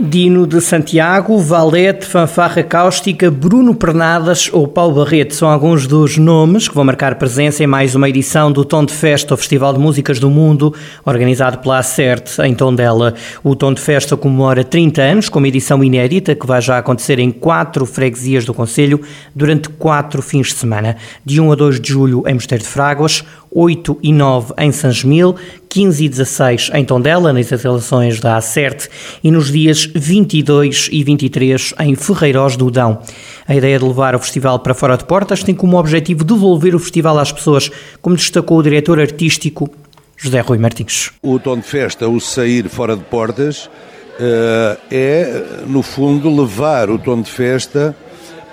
Dino de Santiago, Valete, Fanfarra Cáustica, Bruno Pernadas ou Paulo Barreto são alguns dos nomes que vão marcar presença em mais uma edição do Tom de Festa, o Festival de Músicas do Mundo, organizado pela Acerte em Tondela. O Tom de Festa comemora 30 anos, com uma edição inédita que vai já acontecer em quatro freguesias do Conselho durante quatro fins de semana. De 1 a 2 de julho em Mosteiro de Fráguas, 8 e 9 em Sanjemil, 15 e 16 em Tondela, nas instalações da Acerte, e nos dias 22 e 23 em Ferreiros do Dão. A ideia de levar o festival para fora de portas tem como objetivo devolver o festival às pessoas, como destacou o diretor artístico José Rui Martins. O tom de festa, o sair fora de portas, eh, é, no fundo, levar o tom de festa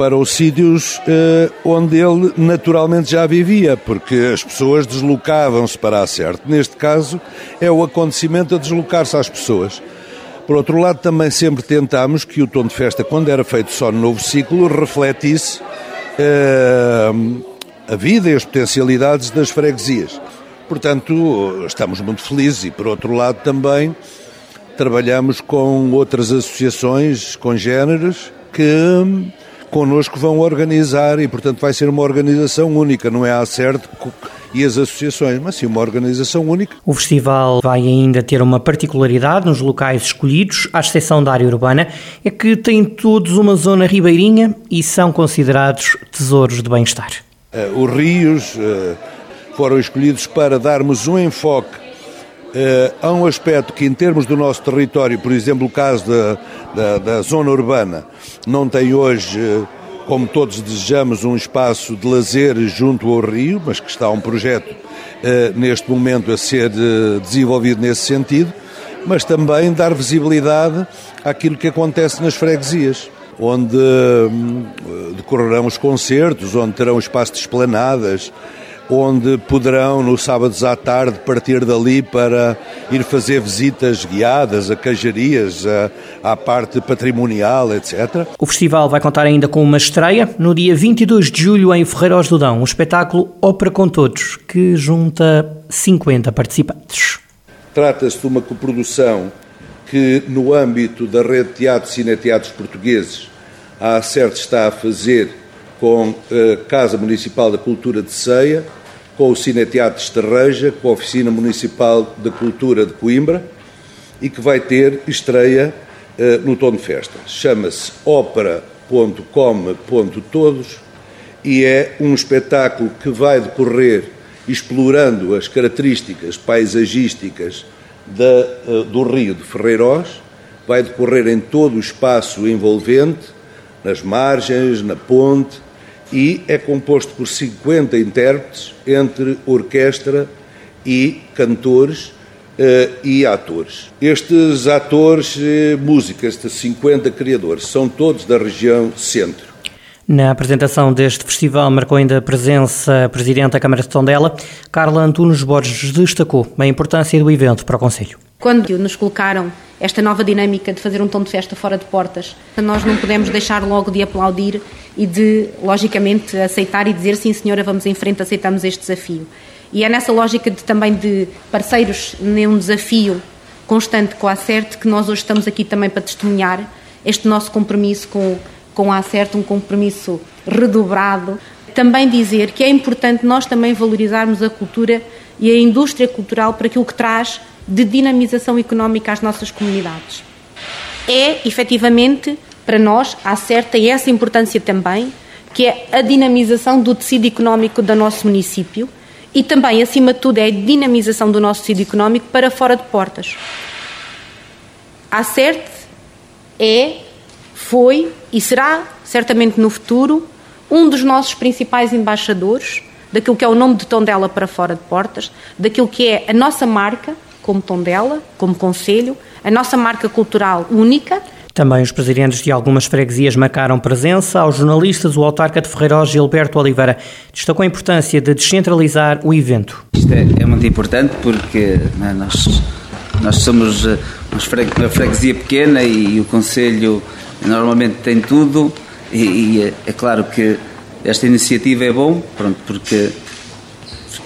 para os sítios eh, onde ele naturalmente já vivia, porque as pessoas deslocavam-se para a certo. Neste caso, é o acontecimento a deslocar-se às pessoas. Por outro lado, também sempre tentámos que o tom de festa, quando era feito só no novo ciclo, refletisse eh, a vida e as potencialidades das freguesias. Portanto, estamos muito felizes e, por outro lado, também trabalhamos com outras associações congêneres que connosco vão organizar e, portanto, vai ser uma organização única, não é a certo e as associações, mas sim uma organização única. O festival vai ainda ter uma particularidade nos locais escolhidos, à exceção da área urbana, é que têm todos uma zona ribeirinha e são considerados tesouros de bem-estar. Uh, os rios uh, foram escolhidos para darmos um enfoque uh, a um aspecto que, em termos do nosso território, por exemplo, o caso da, da, da zona urbana, não tem hoje, uh, como todos desejamos, um espaço de lazer junto ao rio, mas que está um projeto uh, neste momento a ser desenvolvido nesse sentido, mas também dar visibilidade àquilo que acontece nas freguesias onde decorrerão os concertos, onde terão espaço de esplanadas, onde poderão, no sábados à tarde, partir dali para ir fazer visitas guiadas a cajarias, à parte patrimonial, etc. O festival vai contar ainda com uma estreia no dia 22 de julho em Ferreiros do Dão, um espetáculo Ópera com Todos, que junta 50 participantes. Trata-se de uma coprodução que, no âmbito da rede de teatros e cineteatros portugueses, a ACERT está a fazer com a Casa Municipal da Cultura de Ceia, com o Cineteatro de Estarreja, com a Oficina Municipal de Cultura de Coimbra e que vai ter estreia uh, no Tom de Festa. Chama-se Ópera.com.todos e é um espetáculo que vai decorrer explorando as características paisagísticas da, uh, do Rio de Ferreiros, vai decorrer em todo o espaço envolvente, nas margens, na ponte, e é composto por 50 intérpretes, entre orquestra e cantores uh, e atores. Estes atores, uh, músicas, estes 50 criadores, são todos da região centro. Na apresentação deste festival marcou ainda a presença a Presidente da Câmara de Tondela, Carla Antunes Borges, destacou a importância do evento para o Conselho. Quando nos colocaram esta nova dinâmica de fazer um tom de festa fora de portas, nós não podemos deixar logo de aplaudir e de, logicamente, aceitar e dizer sim, senhora, vamos em frente, aceitamos este desafio. E é nessa lógica de, também de parceiros num desafio constante com a Acerte que nós hoje estamos aqui também para testemunhar este nosso compromisso com, com a Acerte, um compromisso redobrado. Também dizer que é importante nós também valorizarmos a cultura e a indústria cultural para aquilo que traz de dinamização económica às nossas comunidades. É, efetivamente, para nós, há certa e essa importância também, que é a dinamização do tecido económico do nosso município e também, acima de tudo, é a dinamização do nosso tecido económico para fora de portas. A CERT é, foi e será, certamente no futuro, um dos nossos principais embaixadores daquilo que é o nome de Tondela para fora de portas, daquilo que é a nossa marca como Tondela, como Conselho, a nossa marca cultural única. Também os presidentes de algumas freguesias marcaram presença. Aos jornalistas, o autarca de Ferreiros, Gilberto Oliveira, destacou a importância de descentralizar o evento. Isto é, é muito importante porque é, nós, nós somos eh, uma freguesia pequena e, e o Conselho normalmente tem tudo e, e é, é claro que esta iniciativa é bom, pronto, porque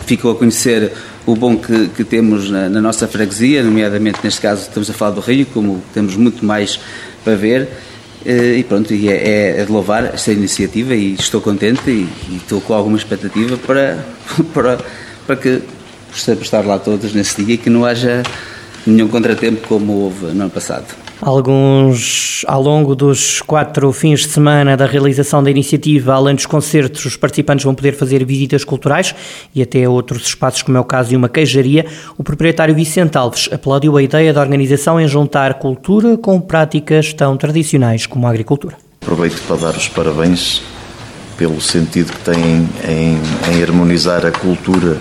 ficou a conhecer o bom que, que temos na, na, nossa freguesia, nomeadamente neste caso estamos a falar do Rio, como temos muito mais para ver. Eh, e pronto, e é, é de louvar esta iniciativa e estou contente e, e estou com alguma expectativa para, para, para que possamos estar lá todos nesse dia e que não haja nenhum contratempo como houve no ano passado. Alguns, ao longo dos quatro fins de semana da realização da iniciativa, além dos concertos, os participantes vão poder fazer visitas culturais e até outros espaços, como é o caso de uma queijaria. O proprietário Vicente Alves aplaudiu a ideia da organização em juntar cultura com práticas tão tradicionais como a agricultura. Aproveito para dar os parabéns pelo sentido que têm em, em harmonizar a cultura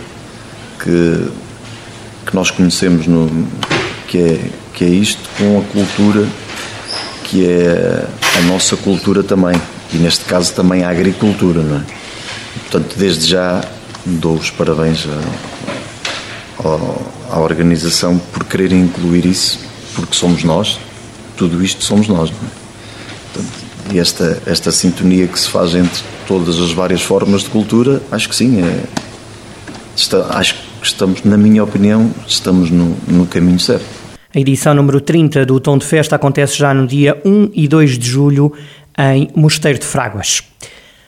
que, que nós conhecemos, no, que é que é isto com a cultura que é a nossa cultura também e neste caso também a agricultura, não é? Portanto, desde já dou os parabéns à, à organização por querer incluir isso, porque somos nós, tudo isto somos nós, não é? Portanto, e esta, esta sintonia que se faz entre todas as várias formas de cultura, acho que sim, é, está, acho que estamos, na minha opinião, estamos no, no caminho certo. A edição número 30 do Tom de Festa acontece já no dia 1 e 2 de julho em Mosteiro de Fráguas.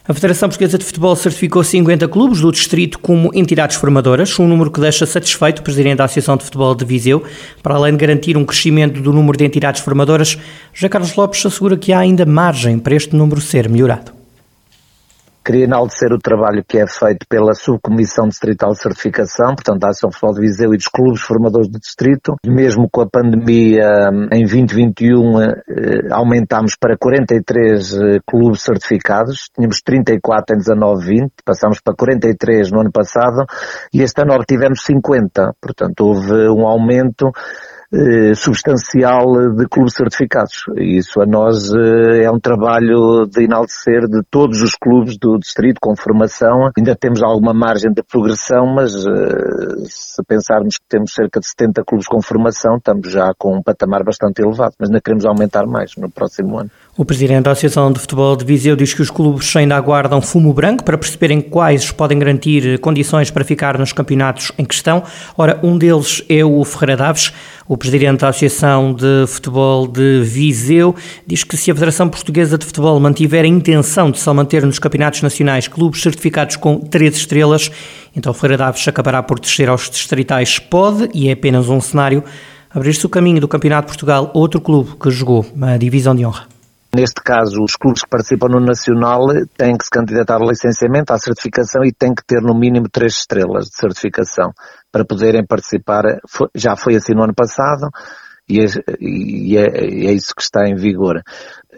A Federação Portuguesa de Futebol certificou 50 clubes do distrito como entidades formadoras, um número que deixa satisfeito o presidente da Associação de Futebol de Viseu. Para além de garantir um crescimento do número de entidades formadoras, José Carlos Lopes assegura que há ainda margem para este número ser melhorado. Queria enaltecer o trabalho que é feito pela Subcomissão Distrital de Certificação, portanto, da Ação Futebol de Viseu e dos clubes formadores do distrito. Mesmo com a pandemia, em 2021, eh, aumentámos para 43 eh, clubes certificados. Tínhamos 34 em 19-20, passámos para 43 no ano passado e este ano obtivemos 50. Portanto, houve um aumento eh, substancial de clubes certificados. Isso a nós eh, é um trabalho de enaltecer de todos os clubes do distrito com formação. Ainda temos alguma margem de progressão, mas eh, se pensarmos que temos cerca de 70 clubes com formação, estamos já com um patamar bastante elevado, mas ainda queremos aumentar mais no próximo ano. O presidente da Associação de Futebol de Viseu diz que os clubes ainda aguardam fumo branco para perceberem quais podem garantir condições para ficar nos campeonatos em questão. Ora, um deles é o Ferreira Daves. O presidente da Associação de Futebol de Viseu diz que se a Federação Portuguesa de Futebol mantiver a intenção de só manter nos campeonatos nacionais clubes certificados com três estrelas, então Ferreira Daves acabará por descer aos distritais. Pode, e é apenas um cenário, abrir-se o caminho do Campeonato de Portugal, outro clube que jogou a divisão de honra. Neste caso, os clubes que participam no Nacional têm que se candidatar ao licenciamento, à certificação e têm que ter no mínimo três estrelas de certificação para poderem participar. Já foi assim no ano passado e é, e é, é isso que está em vigor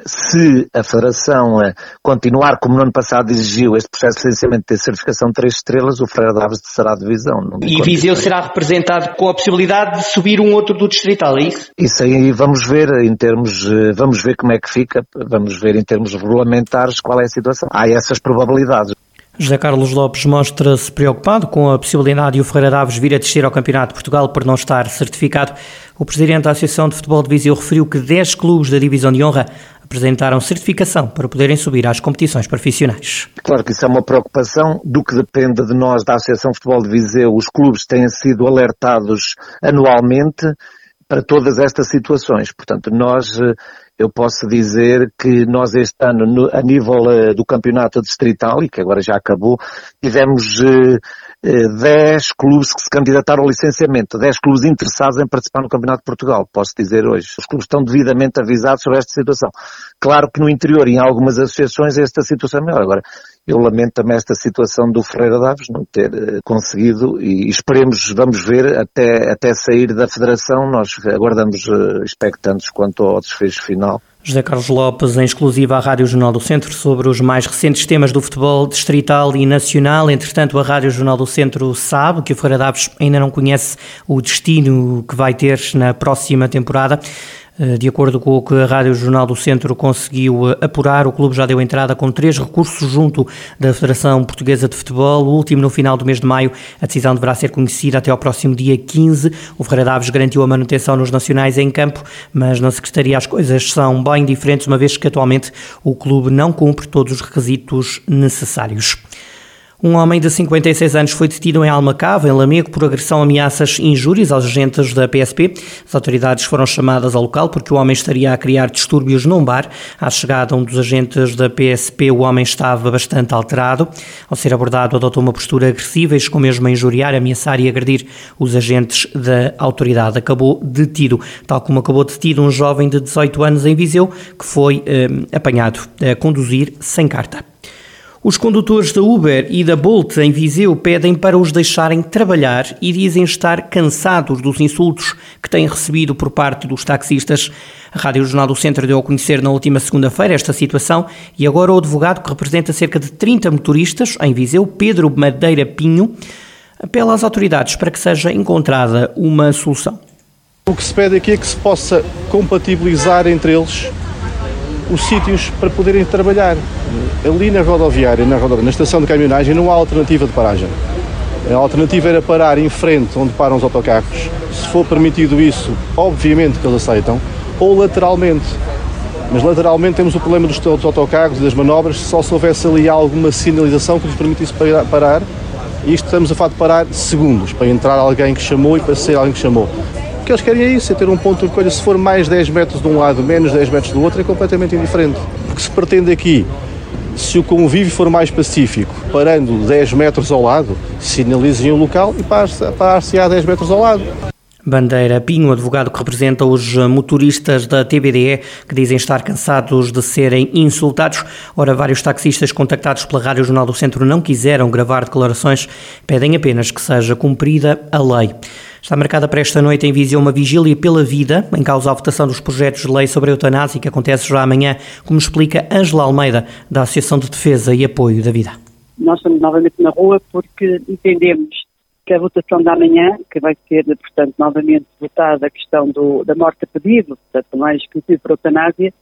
se a Federação eh, continuar como no ano passado exigiu este processo de licenciamento de certificação de três estrelas, o Freire Daves será divisão. E Viseu será representado com a possibilidade de subir um outro do distrital, é isso? Isso aí vamos ver em termos, eh, vamos ver como é que fica, vamos ver em termos regulamentares qual é a situação. Há essas probabilidades. José Carlos Lopes mostra-se preocupado com a possibilidade de o Ferreira Daves vir a descer ao Campeonato de Portugal por não estar certificado. O presidente da Associação de Futebol de Viseu referiu que 10 clubes da Divisão de Honra apresentaram certificação para poderem subir às competições profissionais. Claro que isso é uma preocupação do que depende de nós da Associação de Futebol de Viseu. Os clubes têm sido alertados anualmente para todas estas situações. Portanto, nós eh, eu posso dizer que nós este ano, no, a nível uh, do campeonato distrital, e que agora já acabou, tivemos uh, 10 clubes que se candidataram ao licenciamento, 10 clubes interessados em participar no Campeonato de Portugal, posso dizer hoje. Os clubes estão devidamente avisados sobre esta situação. Claro que no interior, em algumas associações, esta situação é maior. Agora, eu lamento também esta situação do Ferreira Daves não ter uh, conseguido e esperemos, vamos ver, até, até sair da Federação, nós aguardamos uh, expectantes quanto ao desfecho final. José Carlos Lopes, em exclusiva à Rádio Jornal do Centro, sobre os mais recentes temas do futebol distrital e nacional. Entretanto, a Rádio Jornal do Centro sabe que o Ferreira Daves ainda não conhece o destino que vai ter na próxima temporada. Eh, de acordo com o que a Rádio Jornal do Centro conseguiu eh, apurar, o clube já deu entrada com três recursos junto da Federação Portuguesa de Futebol. O último no final do mês de maio. A decisão deverá ser conhecida até ao próximo dia 15. O Ferreira Daves garantiu a manutenção nos nacionais em campo, mas na Secretaria as coisas são bem diferentes, uma vez que atualmente o clube não cumpre todos os requisitos necessários. Um homem de 56 anos foi detido em Almacava, em Lamego, por agressão, ameaças e injúrias aos agentes da PSP. As autoridades foram chamadas ao local porque o homem estaria a criar distúrbios num bar. À chegada um dos agentes da PSP, o homem estava bastante alterado. Ao ser abordado, adotou uma postura agressiva e chegou mesmo a injuriar, ameaçar e agredir os agentes da autoridade. Acabou detido, tal como acabou detido um jovem de 18 anos em Viseu, que foi eh, apanhado a conduzir sem carta. Os condutores da Uber e da Bolt em Viseu pedem para os deixarem trabalhar e dizem estar cansados dos insultos que têm recebido por parte dos taxistas. A Rádio Jornal do Centro deu a conhecer na última segunda-feira esta situação e agora o advogado que representa cerca de 30 motoristas em Viseu, Pedro Madeira Pinho, apela às autoridades para que seja encontrada uma solução. O que se pede aqui é que se possa compatibilizar entre eles os sítios para poderem trabalhar. Ali na rodoviária, na, rodoviária, na estação de caminhonagem, não há alternativa de paragem. A alternativa era parar em frente onde param os autocarros. Se for permitido isso, obviamente que eles aceitam, ou lateralmente. Mas lateralmente temos o problema dos, dos autocarros e das manobras, só se houvesse ali alguma sinalização que lhes permitisse parar. E isto estamos a falar de parar segundos, para entrar alguém que chamou e para sair alguém que chamou que eles querem é isso, é ter um ponto de recolha. Se for mais 10 metros de um lado, menos 10 metros do outro, é completamente indiferente. Porque se pretende aqui, se o convívio for mais pacífico, parando 10 metros ao lado, sinalizem o local e parar-se a 10 metros ao lado. Bandeira Pinho, advogado que representa os motoristas da TBDE, que dizem estar cansados de serem insultados. Ora, vários taxistas contactados pela Rádio Jornal do Centro não quiseram gravar declarações, pedem apenas que seja cumprida a lei. Está marcada para esta noite em Viseu uma vigília pela vida, em causa a votação dos projetos de lei sobre a eutanásia, que acontece já amanhã, como explica Ângela Almeida, da Associação de Defesa e Apoio da Vida. Nós estamos novamente na rua porque entendemos que a votação da manhã, que vai ser, portanto, novamente votada a questão do, da morte a pedido, portanto, mais conhecido por eutanásia,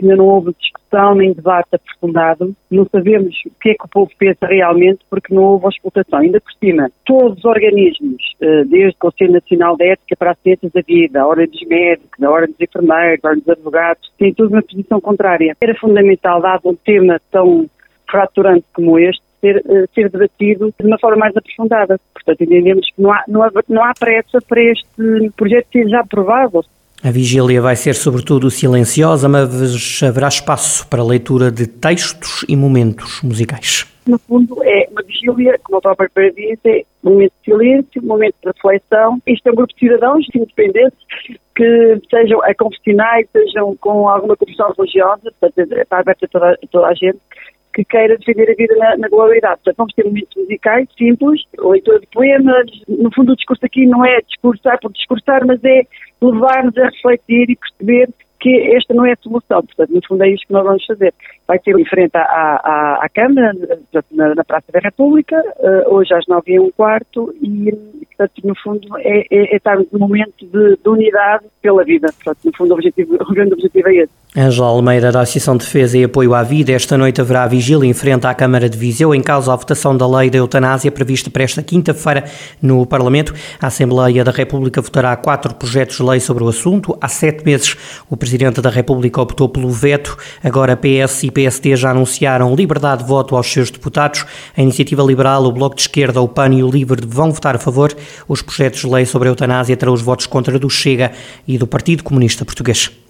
ainda não houve discussão nem debate aprofundado, não sabemos o que é que o povo pensa realmente porque não houve auscultação. Ainda por cima, todos os organismos, eh, desde o Conselho Nacional de Ética para as Ciências da Vida, a Ordem dos Médicos, a Ordem dos Enfermeiros, a Ordem dos Advogados, têm todos uma posição contrária. Era fundamental, dado um tema tão fraturante como este, ser, eh, ser debatido de uma forma mais aprofundada. Portanto, entendemos que não há, não há, não há pressa para este projeto ser já aprovado. A vigília vai ser sobretudo silenciosa, mas haverá espaço para leitura de textos e momentos musicais. No fundo, é uma vigília, como a própria Pereira diz, é um momento de silêncio, um momento de reflexão. Isto é um grupo de cidadãos independentes que sejam a confessionais, sejam com alguma confissão religiosa, portanto, está aberta a toda, a toda a gente, que queira defender a vida na, na globalidade. Portanto, vamos ter momentos musicais simples, leitura de poemas. No fundo, o discurso aqui não é discursar por discursar, mas é levar-nos a refletir e perceber que esta não é a solução. Portanto, no fundo é isto que nós vamos fazer. Vai ser em frente à, à, à Câmara, na, na, Praça da República, uh, hoje às nove e um quarto, e, portanto, no fundo, é, é, é estarmos num momento de, de, unidade pela vida. Portanto, no fundo, o, objetivo, o grande objetivo é esse. Angela Almeida, da Associação de Defesa e Apoio à Vida, esta noite haverá vigília em frente à Câmara de Viseu, em causa a votação da lei da eutanásia prevista para esta quinta-feira no Parlamento. A Assembleia da República votará quatro projetos de lei sobre o assunto. Há sete meses, o Presidente da República optou pelo veto. Agora, PS e PSD já anunciaram liberdade de voto aos seus deputados. A Iniciativa Liberal, o Bloco de Esquerda, o PAN e o LIVRE vão votar a favor. Os projetos de lei sobre a eutanásia terão os votos contra do Chega e do Partido Comunista Português.